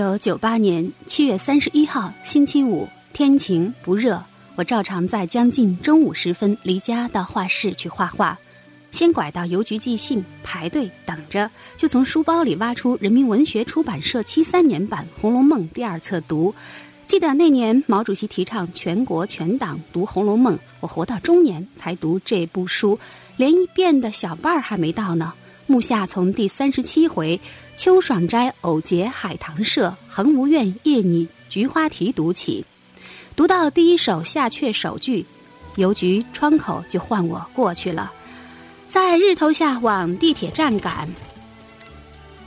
九九八年七月三十一号星期五，天晴不热，我照常在将近中午时分离家到画室去画画。先拐到邮局寄信，排队等着，就从书包里挖出人民文学出版社七三年版《红楼梦》第二册读。记得那年毛主席提倡全国全党读《红楼梦》，我活到中年才读这部书，连一遍的小半儿还没到呢。目下从第三十七回“秋爽斋偶结海棠社，恒无怨夜拟菊花题”读起，读到第一首下阙首句，邮局窗口就唤我过去了。在日头下往地铁站赶，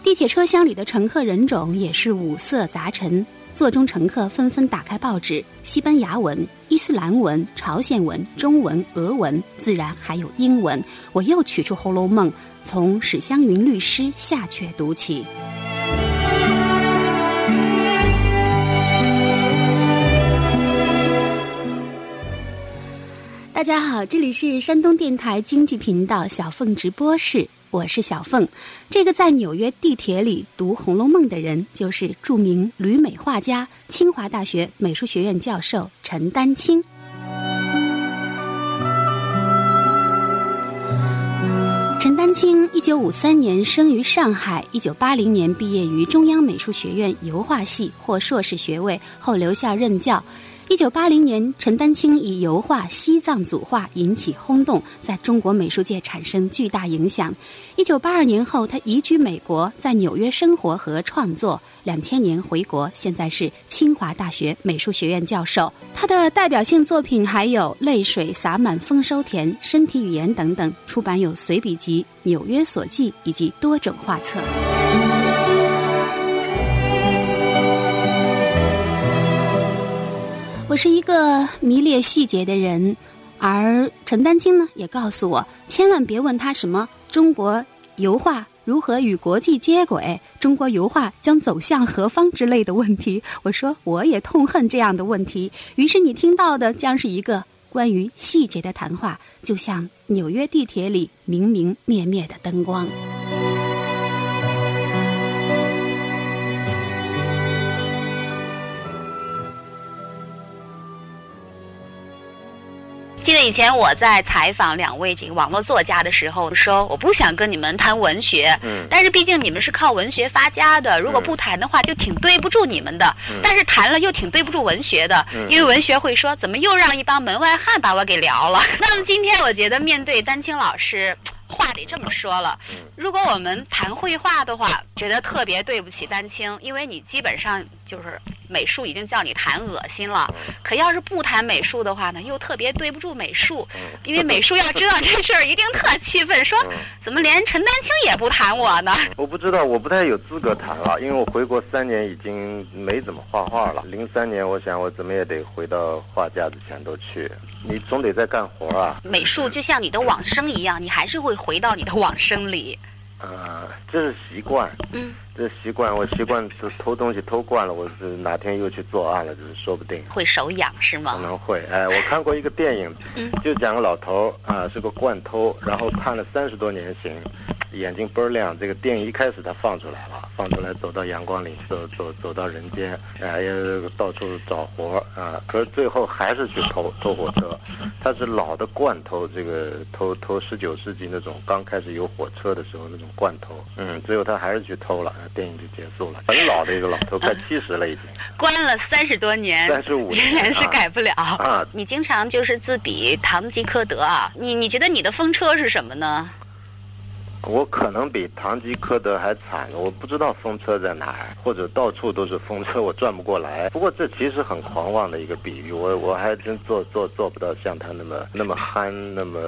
地铁车厢里的乘客人种也是五色杂陈。座中乘客纷纷打开报纸，西班牙文、伊斯兰文、朝鲜文、中文、俄文，自然还有英文。我又取出《红楼梦》，从史湘云律师下阙读起。大家好，这里是山东电台经济频道小凤直播室。我是小凤，这个在纽约地铁里读《红楼梦》的人，就是著名旅美画家、清华大学美术学院教授陈丹青。陈丹青，一九五三年生于上海，一九八零年毕业于中央美术学院油画系，获硕士学位，后留校任教。一九八零年，陈丹青以油画《西藏组画》引起轰动，在中国美术界产生巨大影响。一九八二年后，他移居美国，在纽约生活和创作。两千年回国，现在是清华大学美术学院教授。他的代表性作品还有《泪水洒满丰收田》《身体语言》等等，出版有随笔集《纽约所记》以及多种画册。我是一个迷恋细节的人，而陈丹青呢，也告诉我，千万别问他什么中国油画如何与国际接轨，中国油画将走向何方之类的问题。我说，我也痛恨这样的问题。于是你听到的将是一个关于细节的谈话，就像纽约地铁里明明灭灭的灯光。记得以前我在采访两位这个网络作家的时候，说我不想跟你们谈文学，嗯，但是毕竟你们是靠文学发家的，如果不谈的话，就挺对不住你们的。但是谈了又挺对不住文学的，因为文学会说怎么又让一帮门外汉把我给聊了。那么今天我觉得面对丹青老师。话得这么说了，如果我们谈绘画的话，觉得特别对不起丹青，因为你基本上就是美术已经叫你谈恶心了。可要是不谈美术的话呢，又特别对不住美术，因为美术要知道这事儿一定特气愤，说怎么连陈丹青也不谈我呢？我不知道，我不太有资格谈了，因为我回国三年已经没怎么画画了。零三年，我想我怎么也得回到画架子前头去。你总得在干活啊！美术就像你的往生一样，你还是会回到你的往生里。呃，这是习惯。嗯，这习惯，我习惯偷偷东西偷惯了，我是哪天又去作案了，就是说不定。会手痒是吗？可能会。哎，我看过一个电影，就讲个老头啊，是个惯偷，然后判了三十多年刑。眼睛倍儿亮，这个电影一开始他放出来了，放出来走到阳光里，走走走到人间，哎呀，到处找活啊，可是最后还是去偷偷火车，他是老的惯偷，这个偷偷十九世纪那种刚开始有火车的时候那种惯偷，嗯，最后他还是去偷了，电影就结束了。很老的一个老头，快七十了已经，关了三十多年，三十五仍然是改不了啊。你经常就是自比堂吉诃德啊，你你觉得你的风车是什么呢？我可能比堂吉诃德还惨，我不知道风车在哪儿，或者到处都是风车，我转不过来。不过这其实很狂妄的一个比喻，我我还真做做做不到像他那么那么憨，那么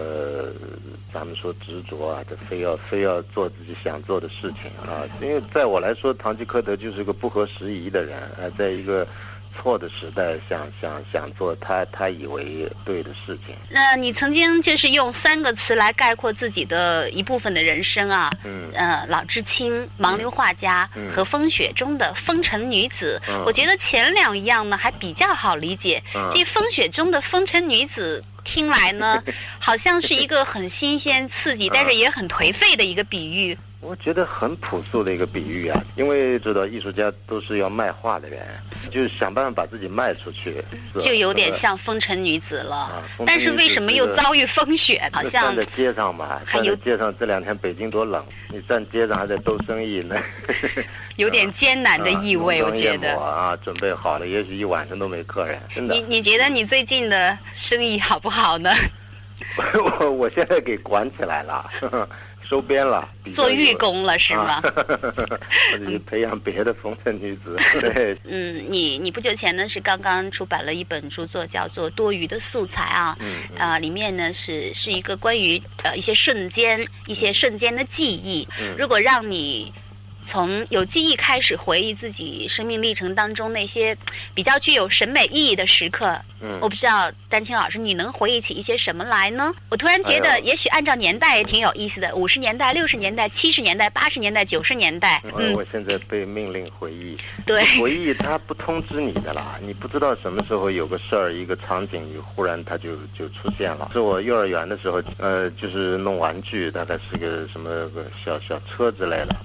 咱们说执着啊，这非要非要做自己想做的事情啊。因为在我来说，堂吉诃德就是一个不合时宜的人啊，在一个。错的时代，想想想做他他以为对的事情。那你曾经就是用三个词来概括自己的一部分的人生啊？嗯。呃，老知青、盲流画家和风雪中的风尘女子。嗯。我觉得前两样呢还比较好理解。嗯。这风雪中的风尘女子听来呢，好像是一个很新鲜刺激，但是也很颓废的一个比喻。我觉得很朴素的一个比喻啊，因为知道艺术家都是要卖画的人，就是想办法把自己卖出去，就有点像风尘女子了。但是为什么又遭遇风雪？好像站在街上嘛，站在街上这两天北京多冷，你站街上还在兜生意呢，有点艰难的意味。我觉得啊，准备好了，也许一晚上都没客人。真的。你你觉得你最近的生意好不好呢？我我现在给管起来了。收编了，做寓工了是吗？或者培养别的风尘女子。对。嗯，你你不久前呢是刚刚出版了一本著作，叫做《多余的素材》啊。嗯。啊，里面呢是是一个关于呃一些瞬间、一些瞬间的记忆。嗯。如果让你。从有记忆开始回忆自己生命历程当中那些 比较具有审美意义的时刻，嗯，我不知道丹青老师你能回忆起一些什么来呢？我突然觉得，也许按照年代也挺有意思的，五十年代、六十年代、七十年代、八十年代、九十年代。嗯，我现在被命令回忆，对，回忆它不通知你的啦，你不知道什么时候有个事儿、一个场景，你忽然它就就出现了。是我幼儿园的时候，呃，就是弄玩具，大概是个什么个小小车之类的。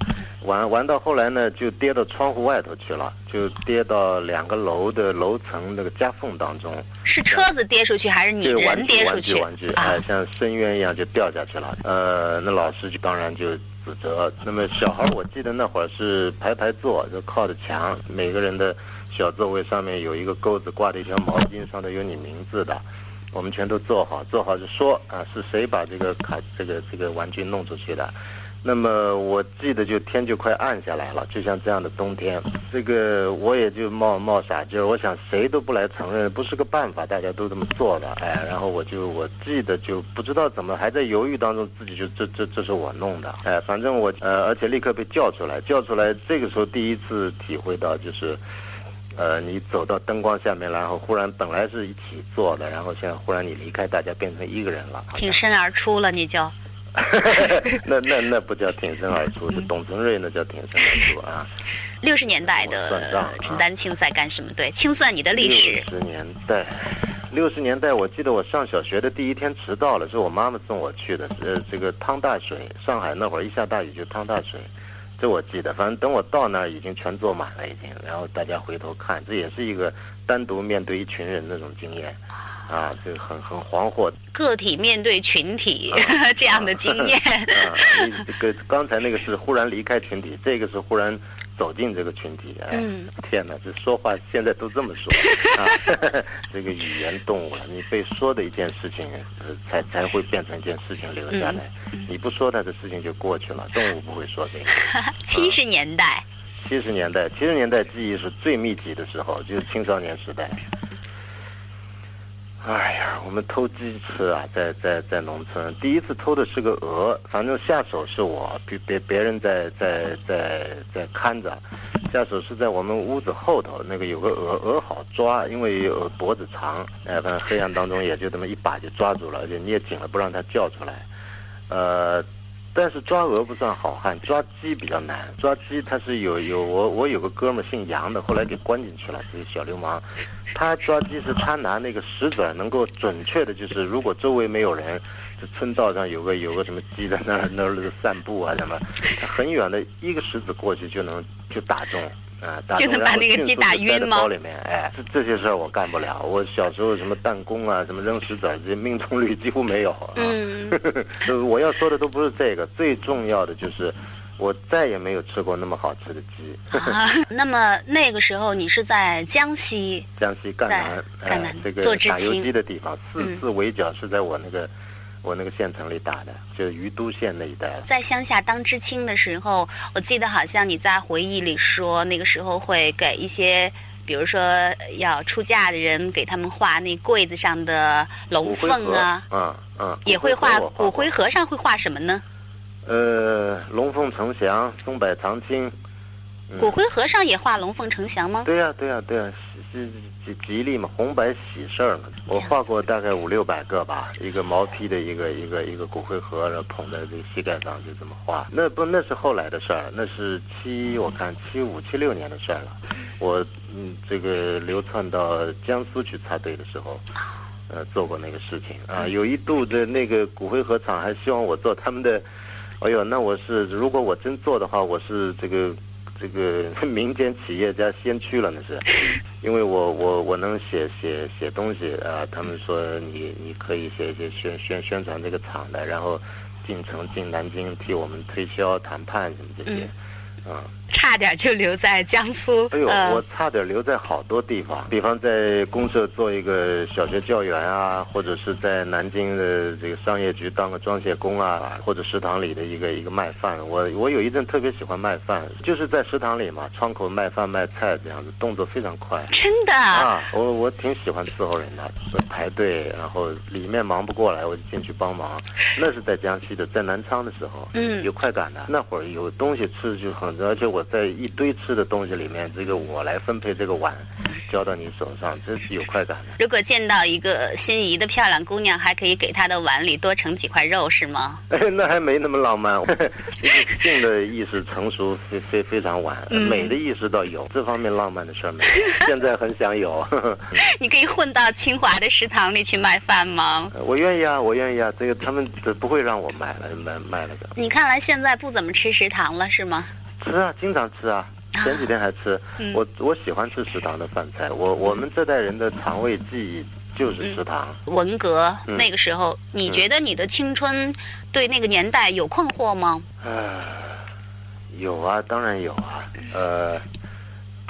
玩玩到后来呢，就跌到窗户外头去了，就跌到两个楼的楼层那个夹缝当中。是车子跌出去还是你人跌出去？玩具玩具，哎，像深渊一样就掉下去了。呃，那老师就当然就指责。那么小孩，我记得那会儿是排排坐，就靠着墙，每个人的小座位上面有一个钩子，挂着一条毛巾，上头有你名字的。我们全都坐好，坐好就说啊，是谁把这个卡这个这个玩具弄出去的？那么我记得就天就快暗下来了，就像这样的冬天，这个我也就冒冒傻劲儿，我想谁都不来承认，不是个办法，大家都这么做的，哎，然后我就我记得就不知道怎么还在犹豫当中，自己就这这这是我弄的，哎，反正我呃，而且立刻被叫出来，叫出来，这个时候第一次体会到就是，呃，你走到灯光下面，然后忽然本来是一起坐的，然后现在忽然你离开大家变成一个人了，挺身而出了，你就。那那那不叫挺身而出，是董存瑞那叫挺身而出啊。六十年代的陈丹青在干什么？对，清算你的历史。六十年代，六十年代，我记得我上小学的第一天迟到了，是我妈妈送我去的。呃，这个趟大水，上海那会儿一下大雨就趟大水，这我记得。反正等我到那儿，已经全坐满了，已经。然后大家回头看，这也是一个单独面对一群人那种经验。啊，这个很很惶惑。个体面对群体 这样的经验。啊，这个刚才那个是忽然离开群体，这个是忽然走进这个群体。哎，天哪，这说话现在都这么说啊！这个语言动物了，你被说的一件事情，才才会变成一件事情留下来。你不说它的事情就过去了。动物不会说这个。七十年代。七十年代，七十年代记忆是最密集的时候，就是青少年时代。哎呀，我们偷鸡吃啊，在在在农村，第一次偷的是个鹅，反正下手是我，别别别人在在在在看着，下手是在我们屋子后头那个有个鹅，鹅好抓，因为鹅脖子长，哎，反正黑暗当中也就这么一把就抓住了，而且捏紧了不让它叫出来，呃。但是抓鹅不算好汉，抓鸡比较难。抓鸡他是有有我我有个哥们姓杨的，后来给关进去了，这个小流氓。他抓鸡是他拿那个石子能够准确的，就是如果周围没有人，这村道上有个有个什么鸡在那儿那儿散步啊什么，他很远的一个石子过去就能就打中。啊，就能把那个鸡打晕吗？包里面，哎，这这些事儿我干不了。我小时候什么弹弓啊，什么扔石子儿，这命中率几乎没有。嗯，我要说的都不是这个，最重要的就是我再也没有吃过那么好吃的鸡。啊，那么那个时候你是在江西？江西赣南，赣南这个打游击的地方，四次围剿是在我那个我那个县城里打的，就是于都县那一带。在乡下当知青的时候，我记得好像你在回忆里说，那个时候会给一些，比如说要出嫁的人，给他们画那柜子上的龙凤啊，嗯嗯，也会画骨骨灰盒上会画什么呢？呃，龙凤呈祥，松柏长青。嗯骨灰盒上也画龙凤呈祥吗？对呀、对呀、对呀、是是吉吉利嘛，红白喜事儿嘛。我画过大概五六百个吧，一个毛坯的一个一个一个骨灰盒，然后捧在这个膝盖上，就这么画。那不那是后来的事儿，那是七我看七五七六年的事儿了。我嗯这个流窜到江苏去插队的时候。呃，做过那个事情啊，有一度的那个骨灰盒厂还希望我做他们的，哎呦，那我是如果我真做的话，我是这个这个 民间企业家先驱了，那是，因为我我我能写写写东西啊，他们说你你可以写一些宣宣宣传这个厂的，然后进城进南京替我们推销谈判什么这些，啊。差点就留在江苏。哎呦，呃我差点留在好多地方，比方在公社做一个小学教员啊，或者是在南京的这个商业局当个装卸工啊，或者食堂里的一个一个卖饭。我我有一阵特别喜欢卖饭，就是在食堂里嘛，窗口卖饭卖菜这样子，动作非常快。真的啊，我我挺喜欢伺候人的，排队，然后里面忙不过来，我就进去帮忙。那是在江西的，在南昌的时候，嗯有快感的。那会儿有东西吃就很，而且我在一堆吃的东西里面，这个我来分配这个碗，交到你手上，这是有快感的。如果见到一个心仪的漂亮姑娘，还可以给她的碗里多盛几块肉，是吗？哎，那还没那么浪漫。性的意识成熟非非非常晚，嗯美的意识倒有，这方面浪漫的事儿没有。现在很想有。你可以混到清华的食堂里去卖饭吗？我愿意啊，我愿意啊，这个他们不会让我卖了卖卖了的。你看来现在不怎么吃食堂了，是吗？吃啊，经常吃啊。前几天还吃，嗯我我喜欢吃食堂的饭菜。我我们这代人的肠胃记忆就是食堂。文革嗯那个时候，你觉得你的青春对那个年代有困惑吗？呃有啊，当然有啊，呃，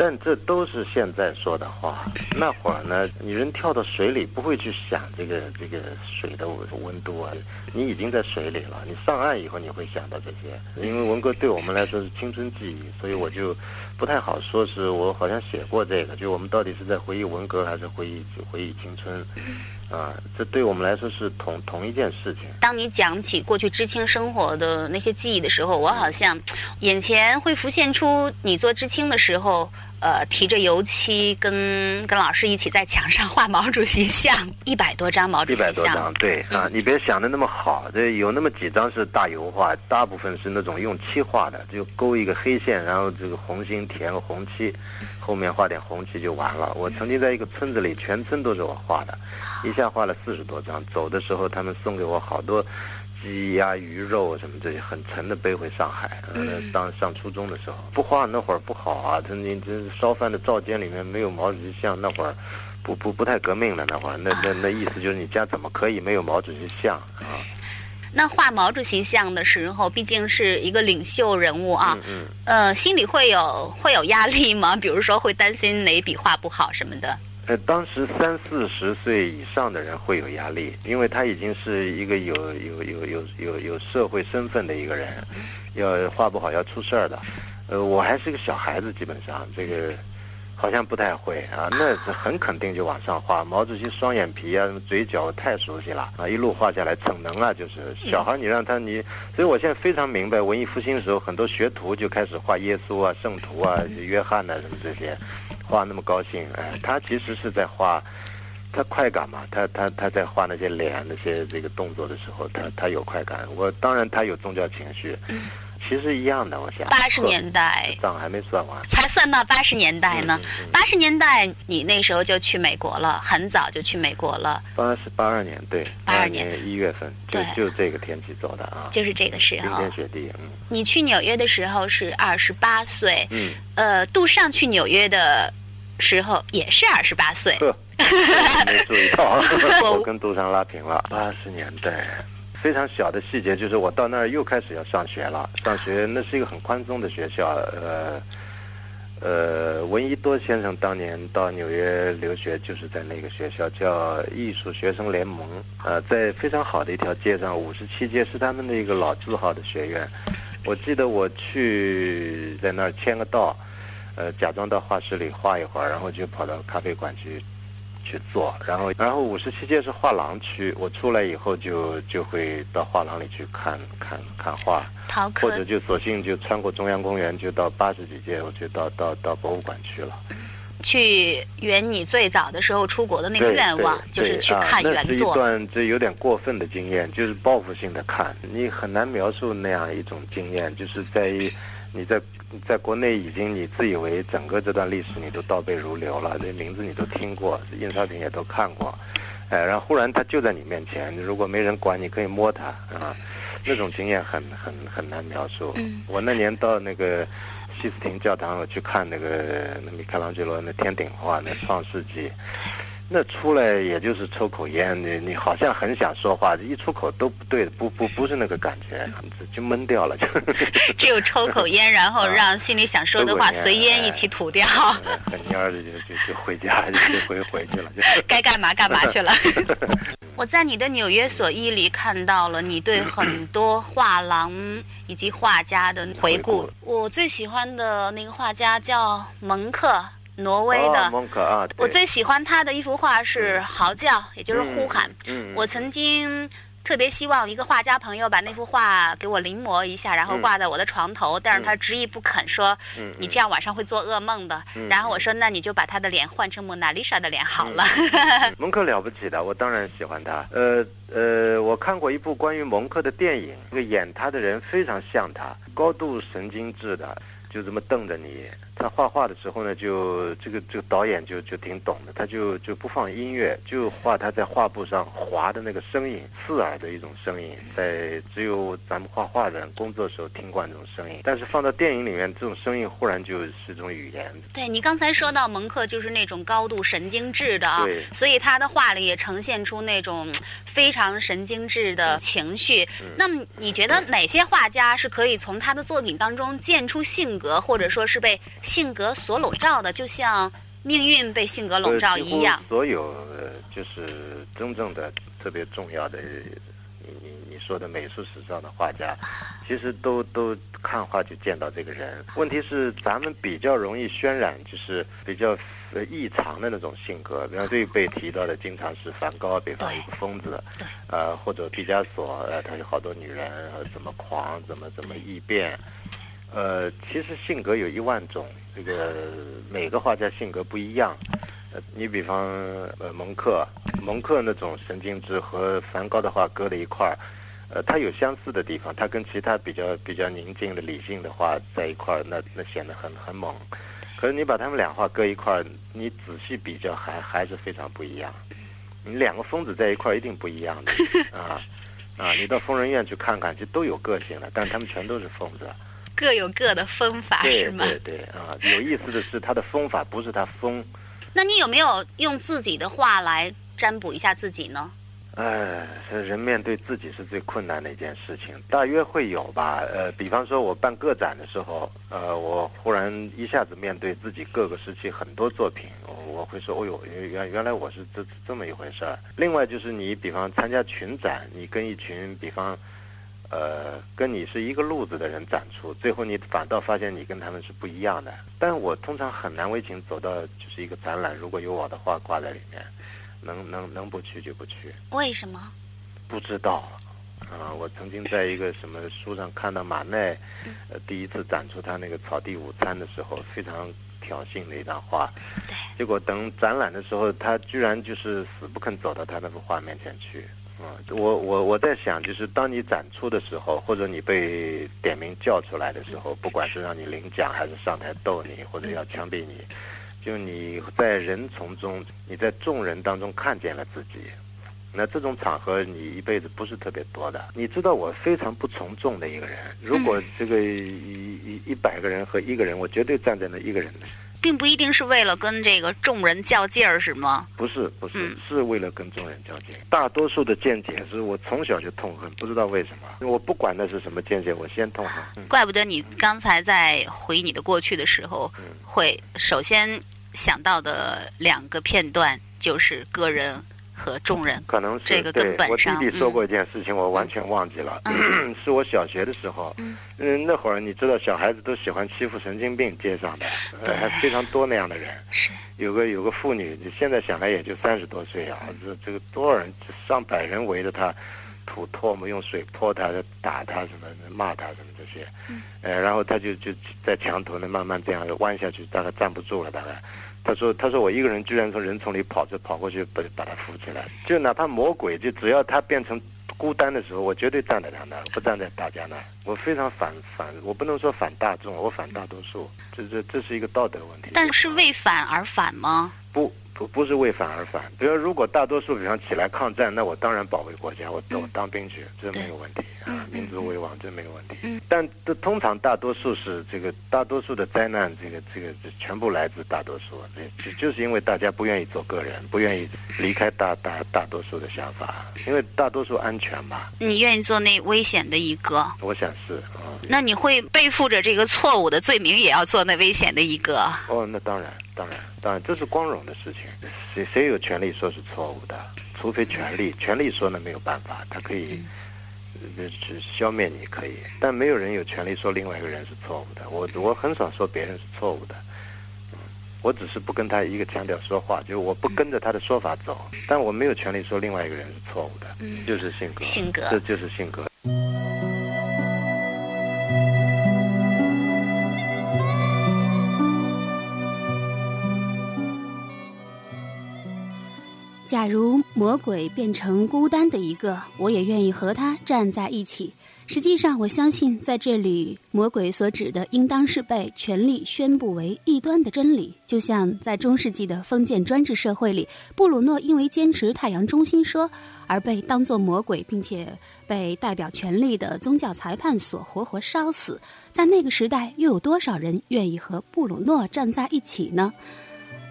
但这都是现在说的话。那会儿呢，你人跳到水里不会去想这个这个水的温温度啊，你已经在水里了，你上岸以后你会想到这些。因为文革对我们来说是青春记忆，所以我就不太好说是我好像写过这个，就我们到底是在回忆文革还是回忆回忆青春，啊，这对我们来说是同同一件事情。当你讲起过去知青生活的那些记忆的时候，我好像眼前会浮现出你做知青的时候，呃，提着油漆跟跟老师一起在墙上画毛主席像，一百多张毛主席像百多张，，对啊，你别想的那么好，这有那么几张是大油画，大部分是那种用漆画的，就勾一个黑线，然后这个红心填个红漆，后面画点红漆就完了。我曾经在一个村子里，全村都是我画的，一下画了四十多张。走的时候，他们送给我好多鸡鸭鱼肉什么这些，很沉的背回上海。呃当上初中的时候，不画那会儿不好啊，他你这烧饭的灶间里面没有毛主席像，那会儿。不不不太革命了那会儿，那那那意思就是你家怎么可以没有毛主席像啊？那画毛主席像的时候，毕竟是一个领袖人物啊，嗯嗯，呃，心里会有会有压力吗？比如说会担心哪笔画不好什么的？呃，当时三四十岁以上的人会有压力，因为他已经是一个有有有有有有社会身份的一个人，要画不好要出事儿的。呃，我还是个小孩子，基本上这个好像不太会啊，那是很肯定就往上画。毛主席双眼皮啊，嘴角太熟悉了啊，一路画下来，逞能啊，就是小孩你让他你，所以我现在非常明白文艺复兴的时候，很多学徒就开始画耶稣啊、圣徒啊、约翰呐、什么这些。画那么高兴，哎，他其实是在画，他快感嘛，他他他在画那些脸那些这个动作的时候，他他有快感。我当然他有宗教情绪，其实一样的，我想。八十年代账还没算完。才算到八十年代呢。嗯嗯嗯八十年代你那时候就去美国了，很早就去美国了，八十八二年，对，八二年年一月份，就就这个天气走的啊，就是这个时候冰天。雪地，嗯你去纽约的时候是二十八岁，嗯，呃，杜尚去纽约的时候也是二十八岁。呵，没注意到，我跟杜尚拉平了。八十年代。非常小的细节就是我到那儿又开始要上学了，上学那是一个很宽松的学校，呃，呃，闻一多先生当年到纽约留学，就是在那个学校，叫艺术学生联盟。呃，在非常好的一条街上，五十七街是他们的一个老字号的学院。我记得我去在那儿签个到，呃，假装到画室里画一会儿，然后就跑到咖啡馆去去做。然后，然后五十七街是画廊区，我出来以后就就会到画廊里去看看看画。或者就索性就穿过中央公园，就到八十几街，我就到到到博物馆去了。去圆你最早的时候出国的那个愿望，就是去看原作。那是一段这有点过分的经验，就是报复性的看，你很难描述那样一种经验，就是在于你在在国内已经你自以为整个这段历史你都倒背如流了，这名字你都听过，印刷品也都看过，哎，然后忽然它就在你面前，如果没人管，你可以摸它啊。那种经验很很很难描述。我那年到那个西斯廷教堂，我去看那个那米开朗基罗那天顶画那《创世纪》，那出来也就是抽口烟，你你好像很想说话，一出口都不对，不不不是那个感觉，就闷掉了，就。只有抽口烟，然后让心里想说的话随烟一起吐掉。很蔫的就就就回家就回回去了，就。该干嘛干嘛去了。我在你的纽约所一里看到了你对很多画廊以及画家的回顾。我最喜欢的那个画家叫蒙克，挪威的。蒙克啊。我最喜欢他的一幅画是《嚎叫》，也就是呼喊。嗯。我曾经。特别希望一个画家朋友把那幅画给我临摹一下，然后挂在我的床头，但是他执意不肯，说你这样晚上会做噩梦的。然后我说，那你就把他的脸换成蒙娜丽莎的脸好了。蒙克了不起的，我当然喜欢他。呃呃，我看过一部关于蒙克的电影，那个演他的人非常像他，高度神经质的，就这么瞪着你。他画画的时候呢，就这个这个导演就就挺懂的，他就就不放音乐，就画他在画布上划的那个声音，刺耳的一种声音，在只有咱们画画的人工作时候听惯这种声音，但是放到电影里面，这种声音忽然就是一种语言。对你刚才说到蒙克就是那种高度神经质的啊，所以他的画里也呈现出那种非常神经质的情绪。那么你觉得哪些画家是可以从他的作品当中见出性格，或者说是被？性格所笼罩的，就像命运被性格笼罩一样。所有就是真正的特别重要的，你你你说的美术史上的画家，其实都都看画就见到这个人。问题是咱们比较容易渲染，就是比较呃异常的那种性格。比方最被提到的，经常是梵高，比方一个疯子，呃，或者毕加索，呃，他有好多女人，怎么狂，怎么怎么异变。呃，其实性格有一万种，这个每个画家性格不一样。呃，你比方呃蒙克，蒙克那种神经质和梵高的画搁在一块儿，呃，他有相似的地方，他跟其他比较比较宁静的理性的画在一块儿，那那显得很很猛。可是你把他们俩画搁一块儿，你仔细比较还还是非常不一样。你两个疯子在一块儿一定不一样的 啊啊！你到疯人院去看看，就都有个性的，但他们全都是疯子。各有各的风法是吗？对对啊，有意思的是他的风法不是他风。那你有没有用自己的话来占卜一下自己呢？哎，人面对自己是最困难的一件事情，大约会有吧。呃，比方说我办个展的时候，呃，我忽然一下子面对自己各个时期很多作品，我会说，哦呦，原原来我是这这么一回事儿。另外就是你比方参加群展，你跟一群比方。呃，跟你是一个路子的人展出，最后你反倒发现你跟他们是不一样的。但我通常很难为情走到就是一个展览，如果有我的画挂在里面，能能能不去就不去。为什么？不知道。啊，我曾经在一个什么书上看到马奈，呃，第一次展出他那个草地午餐的时候，非常挑衅的一张画。对。结果等展览的时候，他居然就是死不肯走到他那幅画面前去。啊，我我我在想，就是当你展出的时候，或者你被点名叫出来的时候，不管是让你领奖，还是上台逗你，或者要枪毙你，就你在人丛中，你在众人当中看见了自己，那这种场合你一辈子不是特别多的。你知道我非常不从众的一个人，如果这个一一一百个人和一个人，我绝对站在那一个人并不一定是为了跟这个众人较劲儿，是吗？不是，不是，嗯是为了跟众人较劲。大多数的见解是我从小就痛恨，不知道为什么。我不管那是什么见解，我先痛恨。嗯怪不得你刚才在回忆你的过去的时候，嗯会首先想到的两个片段就是个人和众人。可能是这个对根本上我弟弟说过一件事情，我完全忘记了，是我小学的时候，嗯嗯，那会儿你知道小孩子都喜欢欺负神经病，街上的，呃，还非常多那样的人。是，有个有个妇女，你现在想来也就三十多岁啊，这这个多少人，上百人围着她，吐唾沫，用水泼她，打她什么，骂她什么这些，呃，然后他就就在墙头呢慢慢这样弯下去，大概站不住了，大概。他说：“他说我一个人居然从人丛里跑着跑过去，把把他扶起来。就哪怕魔鬼，就只要他变成孤单的时候，我绝对站在他那儿，不站在大家那儿。我非常反反，我不能说反大众，我反大多数。这这这是一个道德问题。但是为反而反吗？不不不是为反而反。比如如果大多数比方起来抗战，那我当然保卫国家，我我当兵去，这没有问题啊，民族为王这没有问题。嗯但这通常大多数是这个大多数的灾难，这个这个这全部来自大多数，这就就是因为大家不愿意做个人，不愿意离开大大大多数的想法，因为大多数安全嘛。你愿意做那危险的一个，我想是啊。那你会背负着这个错误的罪名，也要做那危险的一个。哦，那当然，当然，当然，这是光荣的事情。谁谁有权利说是错误的？除非权力，权力说呢没有办法，他可以，呃，是消灭你可以，但没有人有权利说另外一个人是错误的。我我很少说别人是错误的，嗯，我只是不跟他一个腔调说话，就是我不跟着他的说法走，但我没有权利说另外一个人是错误的，就是性格，性格这就是性格。假如魔鬼变成孤单的一个，我也愿意和他站在一起。实际上，我相信在这里，魔鬼所指的应当是被权力宣布为异端的真理。就像在中世纪的封建专制社会里，布鲁诺因为坚持太阳中心说而被当作魔鬼，并且被代表权力的宗教裁判所活活烧死。在那个时代，又有多少人愿意和布鲁诺站在一起呢？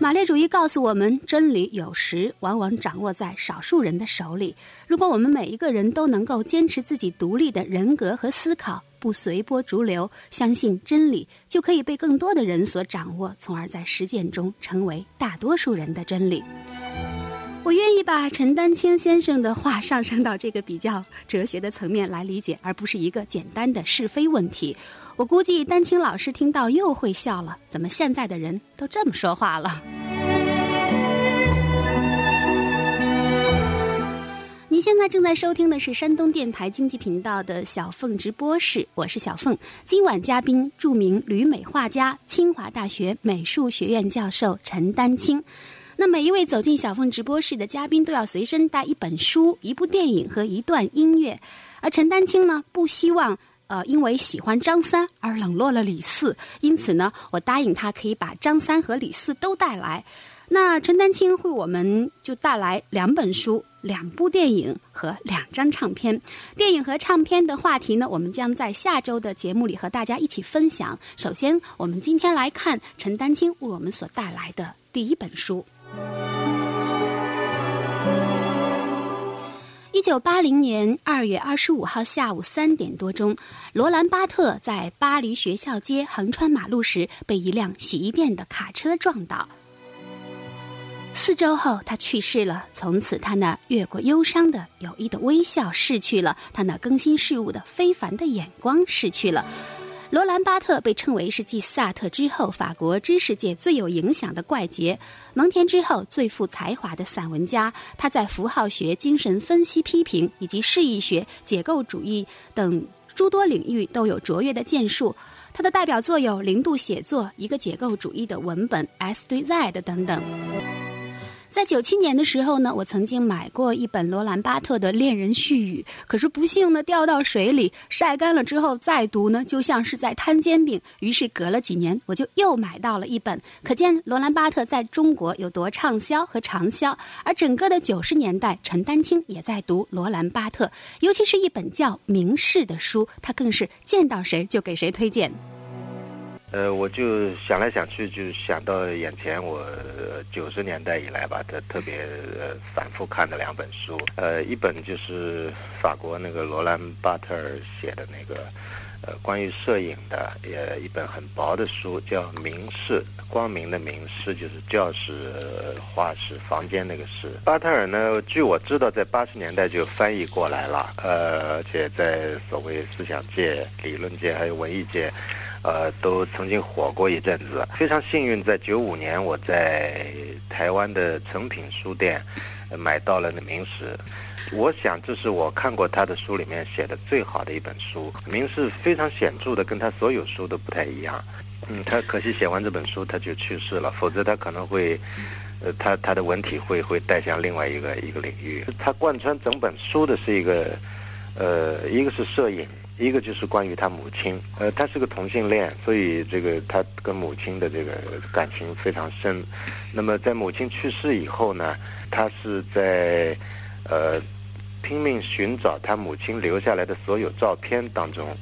马列主义告诉我们，真理有时往往掌握在少数人的手里。如果我们每一个人都能够坚持自己独立的人格和思考，不随波逐流，相信真理，就可以被更多的人所掌握，从而在实践中成为大多数人的真理。我愿意把陈丹青先生的话上升到这个比较哲学的层面来理解，而不是一个简单的是非问题。我估计丹青老师听到又会笑了，怎么现在的人都这么说话了？您现在正在收听的是山东电台经济频道的小凤直播室，我是小凤。今晚嘉宾，著名旅美画家、清华大学美术学院教授陈丹青。那每一位走进小凤直播室的嘉宾都要随身带一本书、一部电影和一段音乐，而陈丹青呢，不希望。呃，因为喜欢张三而冷落了李四，因此呢，我答应他可以把张三和李四都带来。那陈丹青为我们就带来两本书、两部电影和两张唱片。电影和唱片的话题呢，我们将在下周的节目里和大家一起分享。首先，我们今天来看陈丹青为我们所带来的第一本书。一九八零年二月二十五号下午三点多钟，罗兰巴特在巴黎学校街横穿马路时，被一辆洗衣店的卡车撞倒。四周后，他去世了。从此，他那越过忧伤的友谊的微笑逝去了，他那更新事物的非凡的眼光逝去了。罗兰巴特被称为是继萨特之后法国知识界最有影响的怪杰，蒙田之后最富才华的散文家。他在符号学、精神分析、批评以及释义学、解构主义等诸多领域都有卓越的建树。他的代表作有《零度写作》、一个解构主义的文本、S 对 Z 等等。在九七年的时候呢，我曾经买过一本罗兰巴特的《恋人絮语》，可是不幸呢掉到水里，晒干了之后再读呢，就像是在摊煎饼。于是隔了几年，我就又买到了一本，可见罗兰巴特在中国有多畅销和长销。而整个的九十年代，陈丹青也在读罗兰巴特，尤其是一本叫《明示》的书，他更是见到谁就给谁推荐。呃，我就想来想去，就想到眼前我九十年代以来吧，特特别反复看的两本书。呃，一本就是法国那个罗兰巴特尔写的那个，关于摄影的，也一本很薄的书，叫《明室》，光明的明室就是教室、画室、房间那个室。巴特尔呢，据我知道，在八十年代就翻译过来了，呃，而且在所谓思想界、理论界还有文艺界。呃，都曾经火过一阵子。非常幸运，在九五年，我在台湾的诚品书店买到了《那明史》。我想，这是我看过他的书里面写的最好的一本书。名是非常显著的，跟他所有书都不太一样。嗯，他可惜写完这本书他就去世了，否则他可能会，呃，他他的文体会会带向另外一个一个领域。他贯穿整本书的是一个，呃，一个是摄影。一个就是关于他母亲，呃，他是个同性恋，所以这个他跟母亲的这个感情非常深。那么在母亲去世以后呢，他是在呃拼命寻找他母亲留下来的所有照片当中。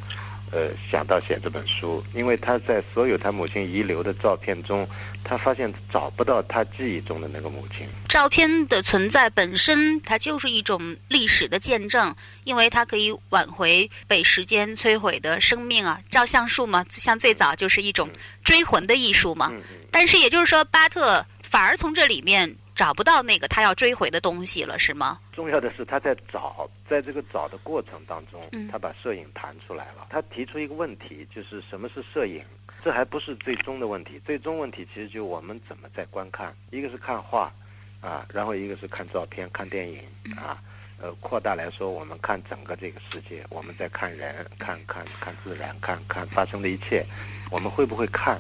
呃，想到写这本书，因为他在所有他母亲遗留的照片中，他发现找不到他记忆中的那个母亲。照片的存在本身，它就是一种历史的见证，因为它可以挽回被时间摧毁的生命啊。照相术嘛，像最早就是一种追魂的艺术嘛。但是也就是说，巴特反而从这里面。找不到那个他要追回的东西了，是吗？重要的是他在找，在这个找的过程当中，他把摄影弹出来了。他提出一个问题，就是什么是摄影？这还不是最终的问题，最终问题其实就我们怎么在观看。一个是看画，啊，然后一个是看照片、看电影，啊，呃，扩大来说，我们看整个这个世界，我们在看人，看看看自然，看看发生的一切，我们会不会看？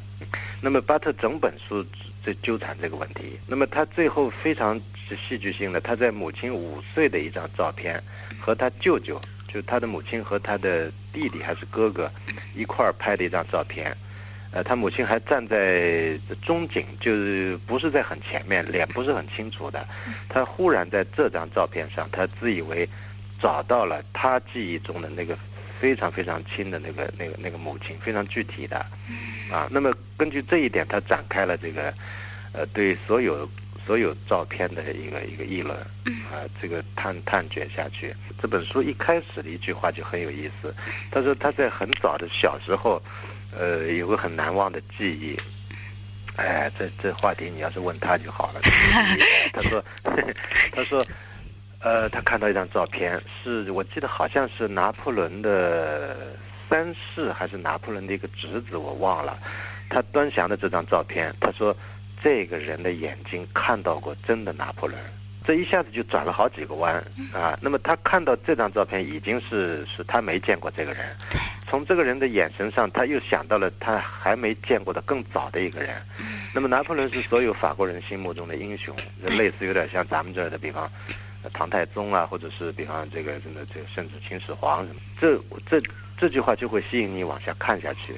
那么巴特整本书。在纠缠这个问题。那么他最后非常戏剧性的，他在母亲五岁的一张照片，和他舅舅，就他的母亲和他的弟弟还是哥哥，一块儿拍的一张照片。呃，他母亲还站在中景，就是不是在很前面，脸不是很清楚的。他忽然在这张照片上，他自以为找到了他记忆中的那个非常非常亲的那个那个那个母亲，非常具体的。啊，那么根据这一点，他展开了这个，呃，对所有所有照片的一个一个议论，啊，这个探探掘下去。这本书一开始的一句话就很有意思，他说他在很早的小时候，呃，有个很难忘的记忆。哎，这这话题你要是问他就好了。他说，他说，呃，他看到一张照片，是我记得好像是拿破仑的。三世还是拿破仑的一个侄子，我忘了。他端详的这张照片，他说：“这个人的眼睛看到过真的拿破仑。”这一下子就转了好几个弯啊。那么他看到这张照片，已经是是他没见过这个人。从这个人的眼神上，他又想到了他还没见过的更早的一个人。那么拿破仑是所有法国人心目中的英雄，类似有点像咱们这儿的，比方唐太宗啊，或者是比方这个真的这个甚至秦始皇什么。这这。这句话就会吸引你往下看下去，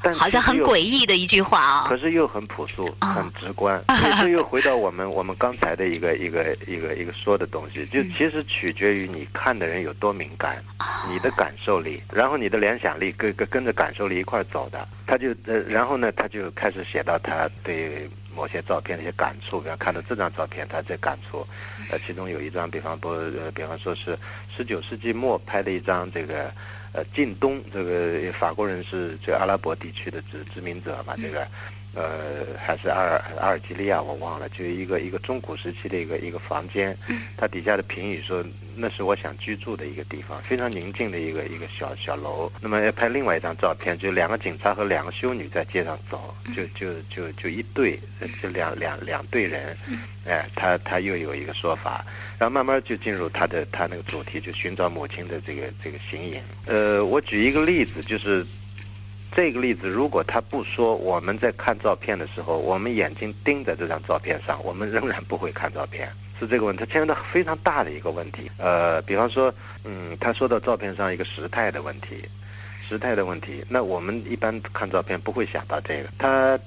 但好像很诡异的一句话啊。可是又很朴素、很直观。这又回到我们我们刚才的一个一个一个一个说的东西，就其实取决于你看的人有多敏感，你的感受力，然后你的联想力跟跟跟着感受力一块走的。他就呃，然后呢，他就开始写到他对某些照片的一些感触。比方看到这张照片，他在感触。呃，其中有一张，比方不，呃，比方说是十九世纪末拍的一张这个。呃，近东这个法国人是这阿拉伯地区的殖殖民者嘛？这个，呃，还是阿尔阿尔及利亚，我忘了，就一个一个中古时期的一个一个房间，它底下的评语说那是我想居住的一个地方，非常宁静的一个一个小小楼。那么要拍另外一张照片，就两个警察和两个修女在街上走，就就就就一对，就两两两对人，哎，他他又有一个说法。然后慢慢就进入他的他那个主题，就寻找母亲的这个这个形影。呃，我举一个例子，就是这个例子，如果他不说，我们在看照片的时候，我们眼睛盯在这张照片上，我们仍然不会看照片，是这个问题。牵扯到非常大的一个问题。呃，比方说，嗯，他说到照片上一个时态的问题，时态的问题，那我们一般看照片不会想到这个。他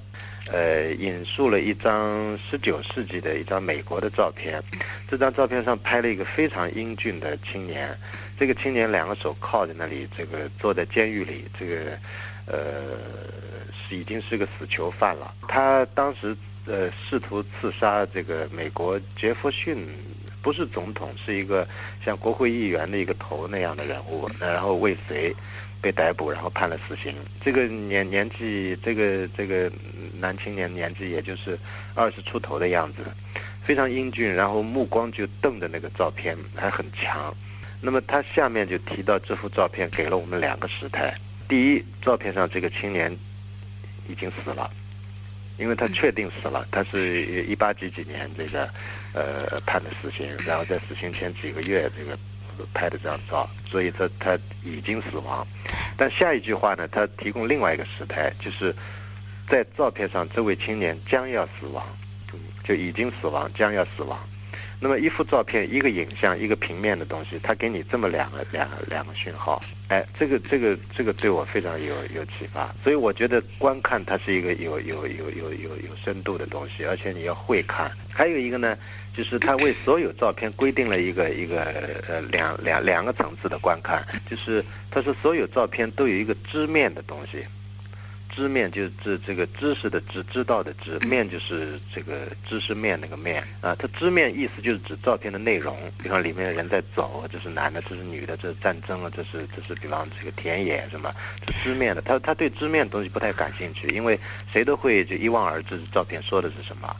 呃，引述了一张十九世纪的一张美国的照片。这张照片上拍了一个非常英俊的青年，这个青年两个手靠在那里，这个坐在监狱里，这个呃是已经是个死囚犯了。他当时呃试图刺杀这个美国杰弗逊，不是总统，是一个像国会议员的一个头那样的人物，然后未遂。被逮捕，然后判了死刑。这个年年纪，这个这个男青年年纪也就是二十出头的样子，非常英俊，然后目光就瞪着那个照片，还很强。那么他下面就提到这幅照片给了我们两个时态：第一，照片上这个青年已经死了，因为他确定死了，他是一八几几年这个呃判的死刑，然后在死刑前几个月这个。拍的这张照，所以他他已经死亡。但下一句话呢，他提供另外一个时态，就是在照片上这位青年将要死亡，就已经死亡，将要死亡。那么一幅照片，一个影像，一个平面的东西，他给你这么两个两个两个讯号，哎，这个这个这个对我非常有有启发。所以我觉得观看它是一个有有有有有有深度的东西，而且你要会看。还有一个呢。就是他为所有照片规定了一个一个呃两两两个层次的观看，就是他说所有照片都有一个知面的东西，知面就是这这个知识的知知道的知面就是这个知识面那个面。啊，它知面意思就是指照片的内容，比方里面的人在走，这是男的，这是女的，这是战争啊，这是这是比方这个田野什么，是知面的，他他对知面东西不太感兴趣，因为谁都会就一望而知照片说的是什么。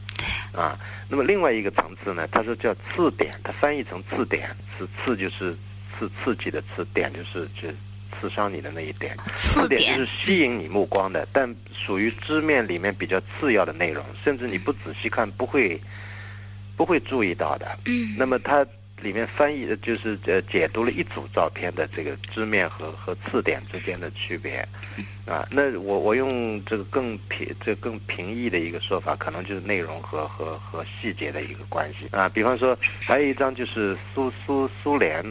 啊，那么另外一个层次呢，他说叫次点，他翻译成次点，是次就是刺刺激的刺，点就是就刺伤你的那一点，刺点就是吸引你目光的，但属于知面里面比较次要的内容，甚至你不仔细看不会不会注意到的。嗯，那么它。里面翻译的就是呃解读了一组照片的这个字面和和字典之间的区别，啊，那我我用这个更平这更平易的一个说法，可能就是内容和和和细节的一个关系啊。比方说，还有一张就是苏苏苏联，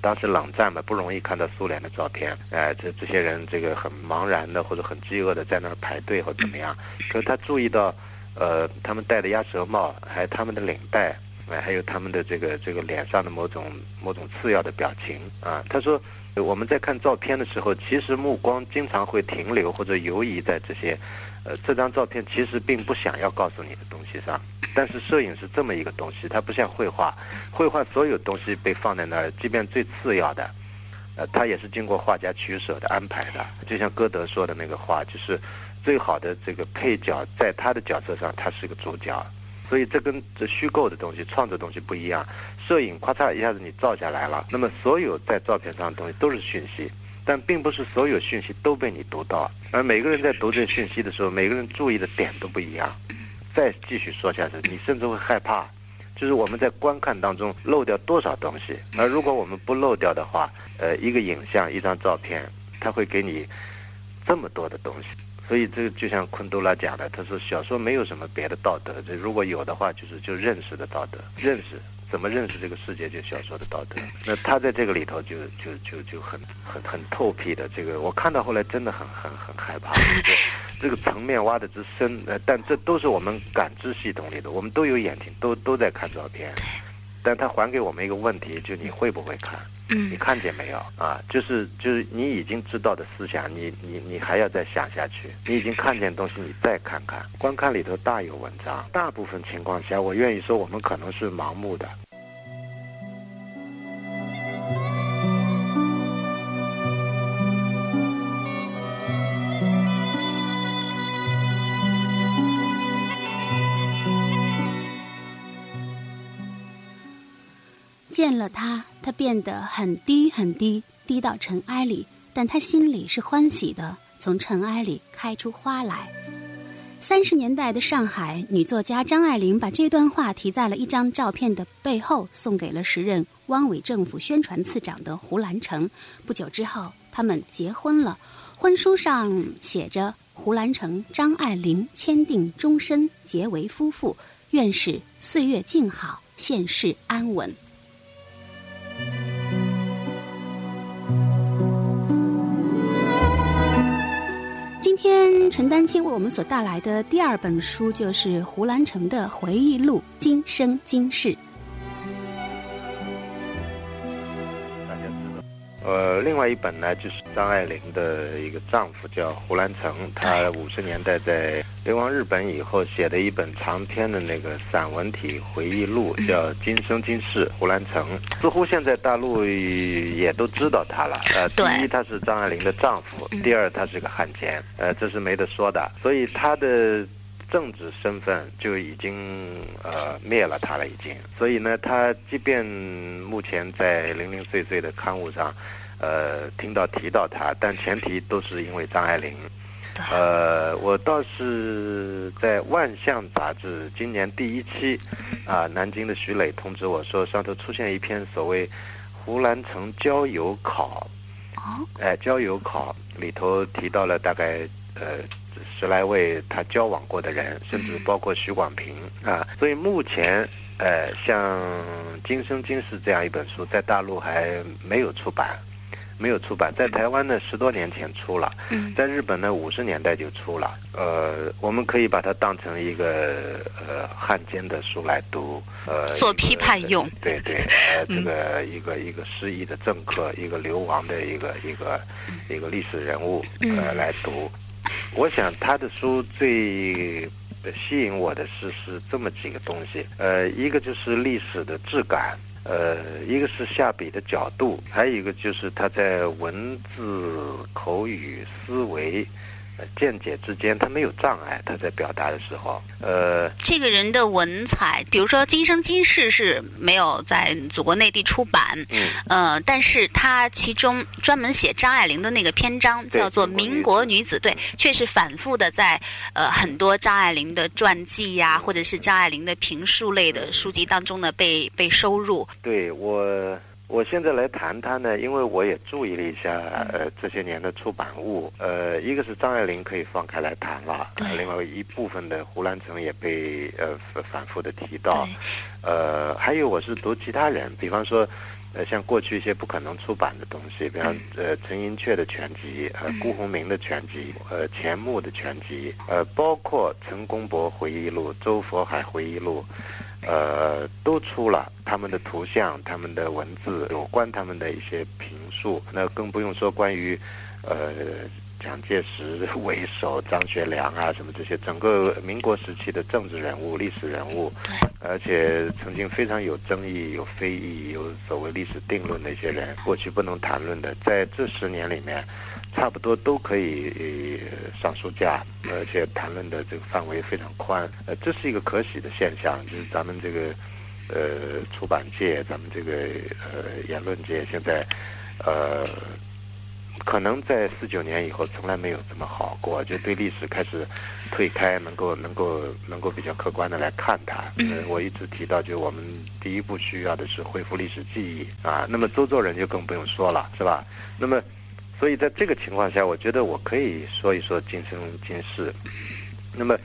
当时冷战嘛，不容易看到苏联的照片，哎，这这些人这个很茫然的或者很饥饿的在那儿排队或怎么样，可是他注意到，呃，他们戴的鸭舌帽，还有他们的领带。哎，还有他们的这个这个脸上的某种某种次要的表情啊。他说，我们在看照片的时候，其实目光经常会停留或者游移在这些，呃，这张照片其实并不想要告诉你的东西上。但是摄影是这么一个东西，它不像绘画，绘画所有东西被放在那儿，即便最次要的，呃，它也是经过画家取舍的安排的。就像歌德说的那个话，就是最好的这个配角在他的角色上，他是个主角。所以这跟这虚构的东西、创作东西不一样。摄影咔嚓一下子你照下来了，那么所有在照片上的东西都是讯息，但并不是所有讯息都被你读到。而每个人在读这讯息的时候，每个人注意的点都不一样。再继续说下去，你甚至会害怕，就是我们在观看当中漏掉多少东西。而如果我们不漏掉的话，呃，一个影像、一张照片，它会给你这么多的东西。所以这个就像昆德拉讲的，他说小说没有什么别的道德，这如果有的话，就是就认识的道德，认识怎么认识这个世界，就小说的道德。那他在这个里头就就就就很很很透辟的，这个我看到后来真的很很很害怕，这个层面挖的之深，呃，但这都是我们感知系统里的，我们都有眼睛，都都在看照片，但他还给我们一个问题，就你会不会看？你看见没有啊？就是就是你已经知道的思想，你你你还要再想下去。你已经看见东西，你再看看。观看里头大有文章。大部分情况下，我愿意说，我们可能是盲目的。见了他，他变得很低很低，低到尘埃里，但他心里是欢喜的，从尘埃里开出花来。三十年代的上海，女作家张爱玲把这段话题在了一张照片的背后，送给了时任汪伪政府宣传次长的胡兰成。不久之后，他们结婚了，婚书上写着“胡兰成、张爱玲签订终身，结为夫妇，愿是岁月静好，现世安稳。”今天陈丹青为我们所带来的第二本书就是胡兰成的回忆录《今生今世》。呃，另外一本呢，就是张爱玲的一个丈夫叫胡兰成，他五十年代在流亡日本以后写的一本长篇的那个散文体回忆录，叫《今生今世》。胡兰成似乎现在大陆也都知道他了。呃，第一他是张爱玲的丈夫，第二他是个汉奸，呃，这是没得说的。所以他的。政治身份就已经呃灭了他了，已经。所以呢，他即便目前在零零碎碎的刊物上，呃，听到提到他，但前提都是因为张爱玲。呃，我倒是在《万象》杂志今年第一期，啊，南京的徐磊通知我说，上头出现一篇所谓胡兰成郊游考。哦。哎，郊游考里头提到了大概呃。十来位他交往过的人，甚至包括许广平啊，所以目前，呃，像《今生今世》这样一本书，在大陆还没有出版，没有出版，在台湾呢十多年前出了，在日本呢五十年代就出了，呃，我们可以把它当成一个呃汉奸的书来读，呃，做批判用，对对，呃，这个一个一个失意的政客，一个流亡的一个一个一个历史人物，呃，来读。我想他的书最吸引我的是是这么几个东西，呃，一个就是历史的质感，呃，一个是下笔的角度，还有一个就是他在文字、口语、思维。见解之间，他没有障碍。他在表达的时候，呃，这个人的文采，比如说《今生今世》是没有在祖国内地出版，嗯，呃，但是他其中专门写张爱玲的那个篇章叫做《民国女子》，对，却是反复的在呃很多张爱玲的传记呀，或者是张爱玲的评述类的书籍当中呢被被收入。对我。我现在来谈谈呢，因为我也注意了一下，呃，这些年的出版物，呃，一个是张爱玲可以放开来谈了，另外一部分的胡兰成也被呃反复的提到，呃，还有我是读其他人，比方说，呃，像过去一些不可能出版的东西，比方呃陈寅恪的全集，呃辜鸿铭的全集，呃钱穆的全集，呃包括陈公博回忆录、周佛海回忆录。呃，都出了他们的图像、他们的文字，有关他们的一些评述。那更不用说关于，呃，蒋介石为首、张学良啊什么这些，整个民国时期的政治人物、历史人物，而且曾经非常有争议、有非议、有所谓历史定论的一些人，过去不能谈论的，在这十年里面。差不多都可以上书架，而且谈论的这个范围非常宽。呃，这是一个可喜的现象，就是咱们这个呃出版界，咱们这个呃言论界，现在呃可能在四九年以后从来没有这么好过，就对历史开始退开，能够能够能够比较客观的来看它。嗯，我一直提到，就我们第一步需要的是恢复历史记忆啊。那么周作人就更不用说了，是吧？那么。所以在这个情况下，我觉得我可以说一说今生今世。那么，